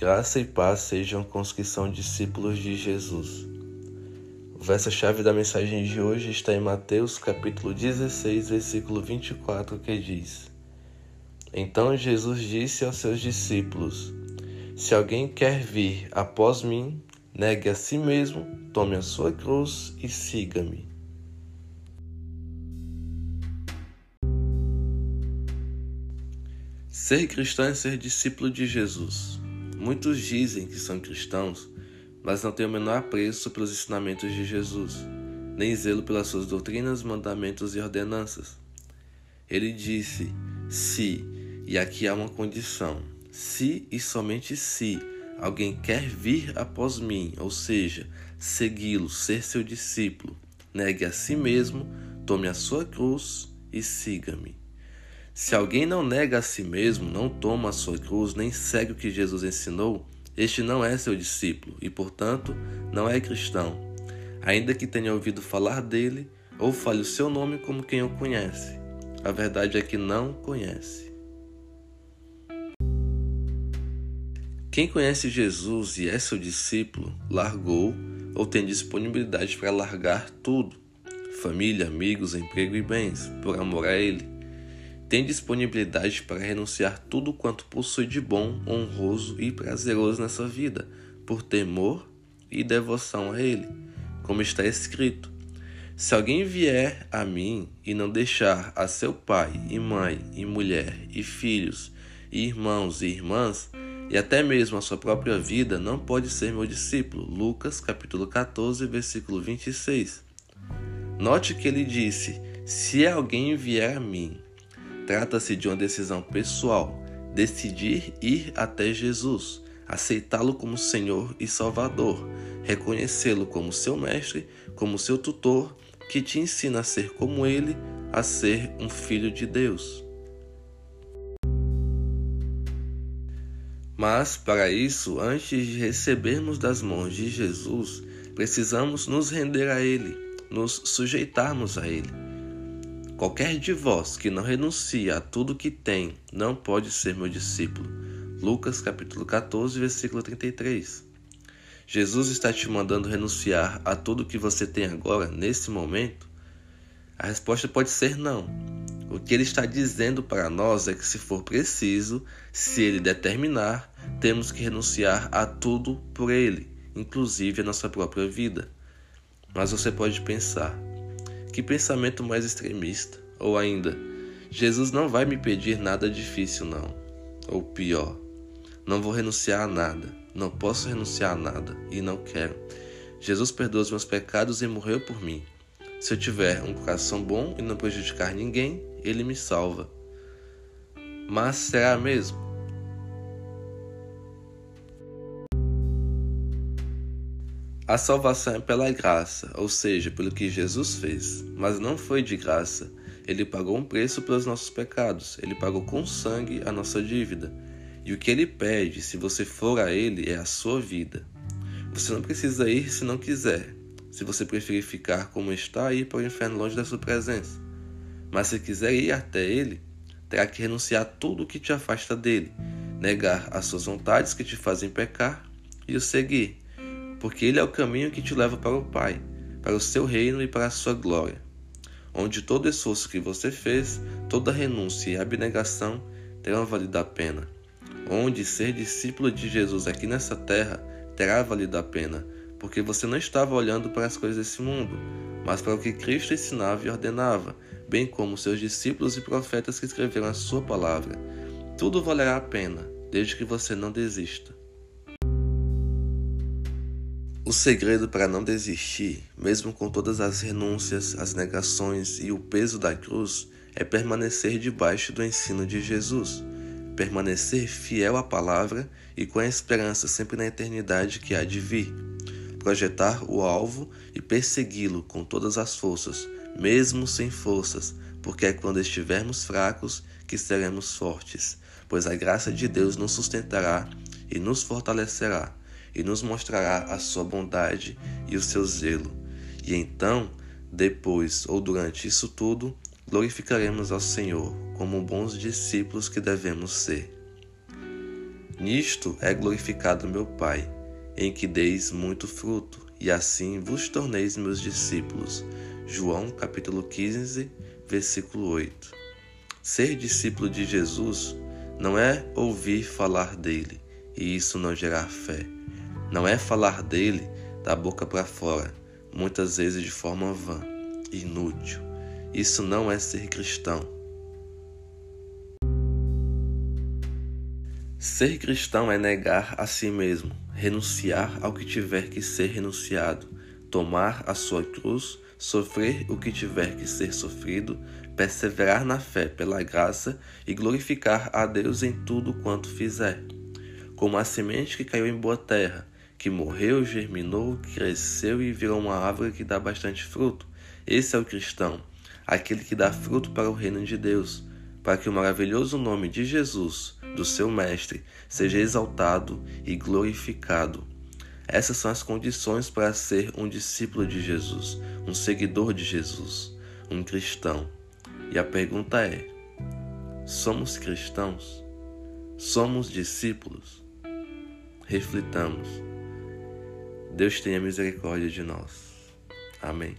Graça e paz sejam com os que são discípulos de Jesus. O verso-chave da mensagem de hoje está em Mateus capítulo 16, versículo 24, que diz: Então Jesus disse aos seus discípulos: Se alguém quer vir após mim, negue a si mesmo, tome a sua cruz e siga-me. Ser cristão é ser discípulo de Jesus. Muitos dizem que são cristãos, mas não têm o menor apreço pelos ensinamentos de Jesus, nem zelo pelas suas doutrinas, mandamentos e ordenanças. Ele disse: se, e aqui há uma condição, se e somente se alguém quer vir após mim, ou seja, segui-lo, ser seu discípulo, negue a si mesmo, tome a sua cruz e siga-me. Se alguém não nega a si mesmo, não toma a sua cruz, nem segue o que Jesus ensinou, este não é seu discípulo e, portanto, não é cristão, ainda que tenha ouvido falar dele ou fale o seu nome como quem o conhece. A verdade é que não conhece. Quem conhece Jesus e é seu discípulo, largou ou tem disponibilidade para largar tudo: família, amigos, emprego e bens, por amor a Ele tem disponibilidade para renunciar tudo quanto possui de bom, honroso e prazeroso nessa vida, por temor e devoção a Ele, como está escrito: Se alguém vier a mim e não deixar a seu pai e mãe e mulher e filhos e irmãos e irmãs, e até mesmo a sua própria vida, não pode ser meu discípulo. Lucas capítulo 14, versículo 26. Note que ele disse: Se alguém vier a mim Trata-se de uma decisão pessoal, decidir ir até Jesus, aceitá-lo como Senhor e Salvador, reconhecê-lo como seu mestre, como seu tutor, que te ensina a ser como ele, a ser um filho de Deus. Mas, para isso, antes de recebermos das mãos de Jesus, precisamos nos render a Ele, nos sujeitarmos a Ele. Qualquer de vós que não renuncia a tudo que tem, não pode ser meu discípulo. Lucas capítulo 14, versículo 33. Jesus está te mandando renunciar a tudo que você tem agora, nesse momento? A resposta pode ser não. O que ele está dizendo para nós é que, se for preciso, se ele determinar, temos que renunciar a tudo por ele, inclusive a nossa própria vida. Mas você pode pensar: que pensamento mais extremista. Ou ainda, Jesus não vai me pedir nada difícil, não. Ou pior, não vou renunciar a nada, não posso renunciar a nada e não quero. Jesus perdoa os meus pecados e morreu por mim. Se eu tiver um coração bom e não prejudicar ninguém, ele me salva. Mas será mesmo? A salvação é pela graça, ou seja, pelo que Jesus fez, mas não foi de graça. Ele pagou um preço pelos nossos pecados, ele pagou com sangue a nossa dívida. E o que ele pede, se você for a ele, é a sua vida. Você não precisa ir se não quiser. Se você preferir ficar como está, ir para o inferno longe da sua presença. Mas se quiser ir até ele, terá que renunciar a tudo que te afasta dele, negar as suas vontades que te fazem pecar e o seguir porque ele é o caminho que te leva para o Pai, para o seu reino e para a sua glória, onde todo esforço que você fez, toda renúncia e abnegação terão valido a pena, onde ser discípulo de Jesus aqui nessa terra terá valido a pena, porque você não estava olhando para as coisas desse mundo, mas para o que Cristo ensinava e ordenava, bem como seus discípulos e profetas que escreveram a sua palavra. Tudo valerá a pena, desde que você não desista. O segredo para não desistir, mesmo com todas as renúncias, as negações e o peso da cruz, é permanecer debaixo do ensino de Jesus, permanecer fiel à palavra e com a esperança sempre na eternidade que há de vir, projetar o alvo e persegui-lo com todas as forças, mesmo sem forças, porque é quando estivermos fracos que seremos fortes, pois a graça de Deus nos sustentará e nos fortalecerá e nos mostrará a sua bondade e o seu zelo. E então, depois ou durante isso tudo, glorificaremos ao Senhor como bons discípulos que devemos ser. Nisto é glorificado meu Pai, em que deis muito fruto, e assim vos torneis meus discípulos. João capítulo 15, versículo 8. Ser discípulo de Jesus não é ouvir falar dele e isso não gerar fé. Não é falar dele da boca para fora, muitas vezes de forma vã, inútil. Isso não é ser cristão. Ser cristão é negar a si mesmo, renunciar ao que tiver que ser renunciado, tomar a sua cruz, sofrer o que tiver que ser sofrido, perseverar na fé pela graça e glorificar a Deus em tudo quanto fizer. Como a semente que caiu em boa terra, que morreu, germinou, cresceu e virou uma árvore que dá bastante fruto. Esse é o cristão, aquele que dá fruto para o reino de Deus, para que o maravilhoso nome de Jesus, do seu Mestre, seja exaltado e glorificado. Essas são as condições para ser um discípulo de Jesus, um seguidor de Jesus, um cristão. E a pergunta é: somos cristãos? Somos discípulos? Reflitamos. Deus tenha misericórdia de nós. Amém.